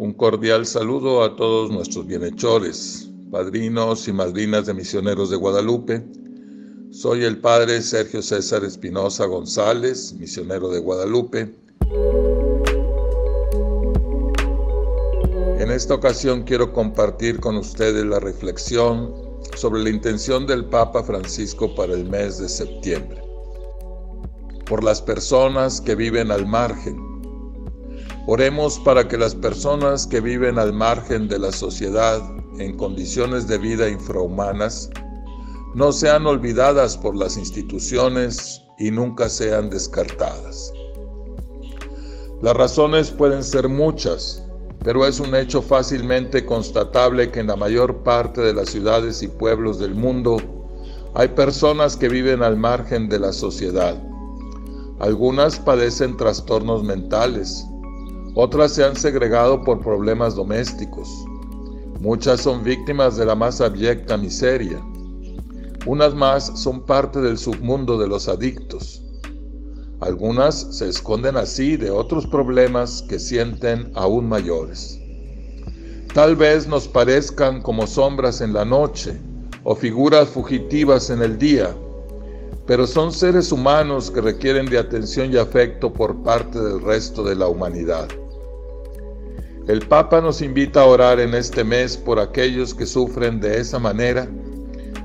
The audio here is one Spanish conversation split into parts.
Un cordial saludo a todos nuestros bienhechores, padrinos y madrinas de misioneros de Guadalupe. Soy el padre Sergio César Espinosa González, misionero de Guadalupe. En esta ocasión quiero compartir con ustedes la reflexión sobre la intención del Papa Francisco para el mes de septiembre. Por las personas que viven al margen Oremos para que las personas que viven al margen de la sociedad en condiciones de vida infrahumanas no sean olvidadas por las instituciones y nunca sean descartadas. Las razones pueden ser muchas, pero es un hecho fácilmente constatable que en la mayor parte de las ciudades y pueblos del mundo hay personas que viven al margen de la sociedad. Algunas padecen trastornos mentales, otras se han segregado por problemas domésticos. Muchas son víctimas de la más abyecta miseria. Unas más son parte del submundo de los adictos. Algunas se esconden así de otros problemas que sienten aún mayores. Tal vez nos parezcan como sombras en la noche o figuras fugitivas en el día, pero son seres humanos que requieren de atención y afecto por parte del resto de la humanidad. El Papa nos invita a orar en este mes por aquellos que sufren de esa manera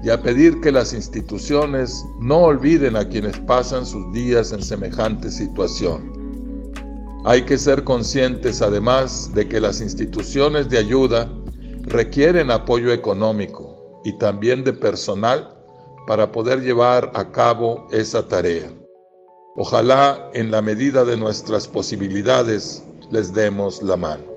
y a pedir que las instituciones no olviden a quienes pasan sus días en semejante situación. Hay que ser conscientes además de que las instituciones de ayuda requieren apoyo económico y también de personal para poder llevar a cabo esa tarea. Ojalá en la medida de nuestras posibilidades les demos la mano.